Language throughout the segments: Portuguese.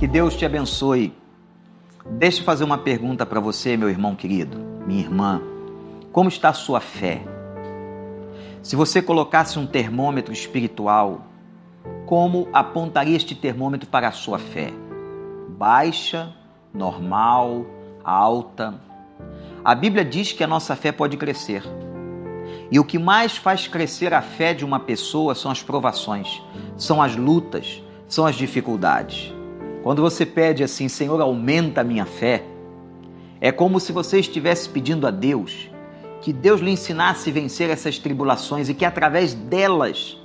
Que Deus te abençoe. Deixa eu fazer uma pergunta para você, meu irmão querido, minha irmã. Como está a sua fé? Se você colocasse um termômetro espiritual, como apontaria este termômetro para a sua fé? Baixa, normal, alta? A Bíblia diz que a nossa fé pode crescer. E o que mais faz crescer a fé de uma pessoa são as provações, são as lutas, são as dificuldades. Quando você pede assim, Senhor, aumenta a minha fé, é como se você estivesse pedindo a Deus que Deus lhe ensinasse a vencer essas tribulações e que através delas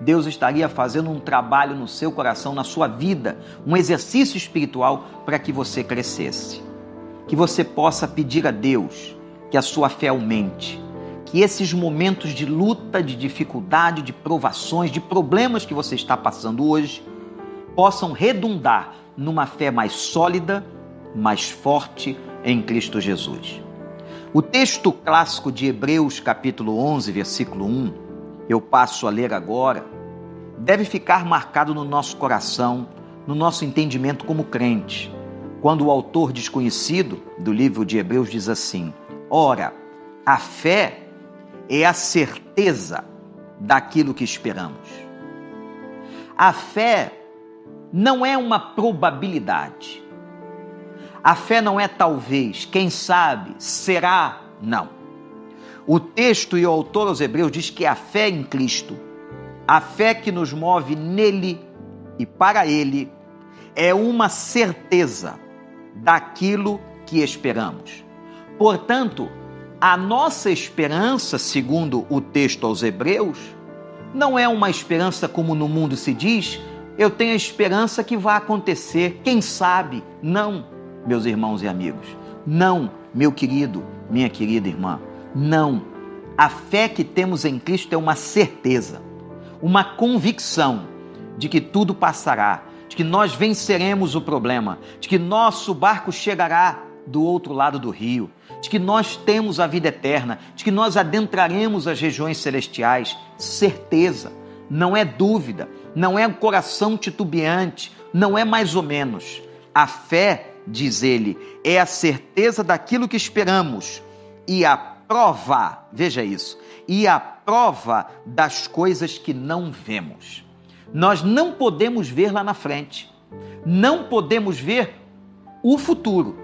Deus estaria fazendo um trabalho no seu coração, na sua vida, um exercício espiritual para que você crescesse. Que você possa pedir a Deus que a sua fé aumente, que esses momentos de luta, de dificuldade, de provações, de problemas que você está passando hoje possam redundar numa fé mais sólida, mais forte em Cristo Jesus. O texto clássico de Hebreus, capítulo 11, versículo 1, eu passo a ler agora, deve ficar marcado no nosso coração, no nosso entendimento como crente, quando o autor desconhecido do livro de Hebreus diz assim: Ora, a fé é a certeza daquilo que esperamos. A fé não é uma probabilidade. A fé não é talvez, quem sabe, será, não. O texto e o autor aos Hebreus diz que a fé em Cristo, a fé que nos move nele e para ele, é uma certeza daquilo que esperamos. Portanto, a nossa esperança, segundo o texto aos Hebreus, não é uma esperança como no mundo se diz, eu tenho a esperança que vai acontecer, quem sabe? Não, meus irmãos e amigos. Não, meu querido, minha querida irmã. Não. A fé que temos em Cristo é uma certeza, uma convicção de que tudo passará, de que nós venceremos o problema, de que nosso barco chegará do outro lado do rio, de que nós temos a vida eterna, de que nós adentraremos as regiões celestiais. Certeza, não é dúvida, não é um coração titubeante, não é mais ou menos. A fé, diz ele, é a certeza daquilo que esperamos e a prova, veja isso, e a prova das coisas que não vemos. Nós não podemos ver lá na frente, não podemos ver o futuro,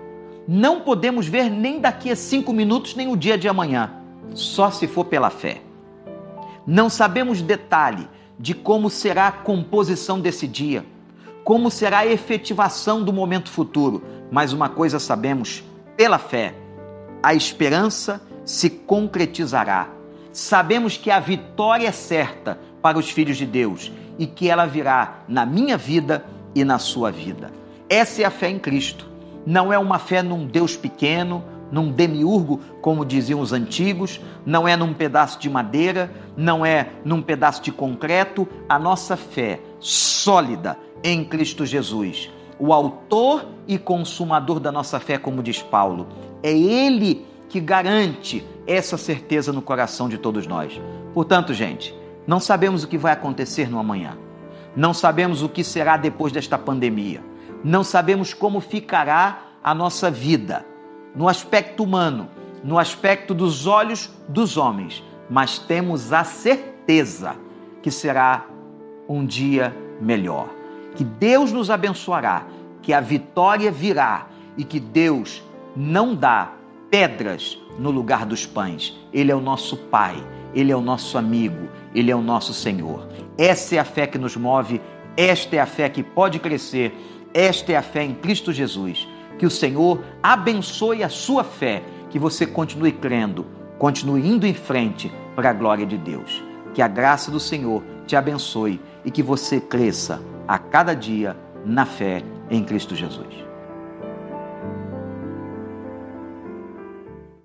não podemos ver nem daqui a cinco minutos, nem o dia de amanhã, só se for pela fé. Não sabemos detalhe de como será a composição desse dia, como será a efetivação do momento futuro, mas uma coisa sabemos pela fé: a esperança se concretizará. Sabemos que a vitória é certa para os filhos de Deus e que ela virá na minha vida e na sua vida. Essa é a fé em Cristo não é uma fé num Deus pequeno, num demiurgo, como diziam os antigos, não é num pedaço de madeira, não é num pedaço de concreto. A nossa fé sólida em Cristo Jesus, o autor e consumador da nossa fé, como diz Paulo, é Ele que garante essa certeza no coração de todos nós. Portanto, gente, não sabemos o que vai acontecer no amanhã, não sabemos o que será depois desta pandemia não sabemos como ficará a nossa vida, no aspecto humano, no aspecto dos olhos dos homens, mas temos a certeza que será um dia melhor. Que Deus nos abençoará, que a vitória virá e que Deus não dá pedras no lugar dos pães. Ele é o nosso Pai, Ele é o nosso amigo, Ele é o nosso Senhor. Essa é a fé que nos move, esta é a fé que pode crescer esta é a fé em Cristo Jesus. Que o Senhor abençoe a sua fé, que você continue crendo, continue indo em frente para a glória de Deus. Que a graça do Senhor te abençoe e que você cresça a cada dia na fé em Cristo Jesus.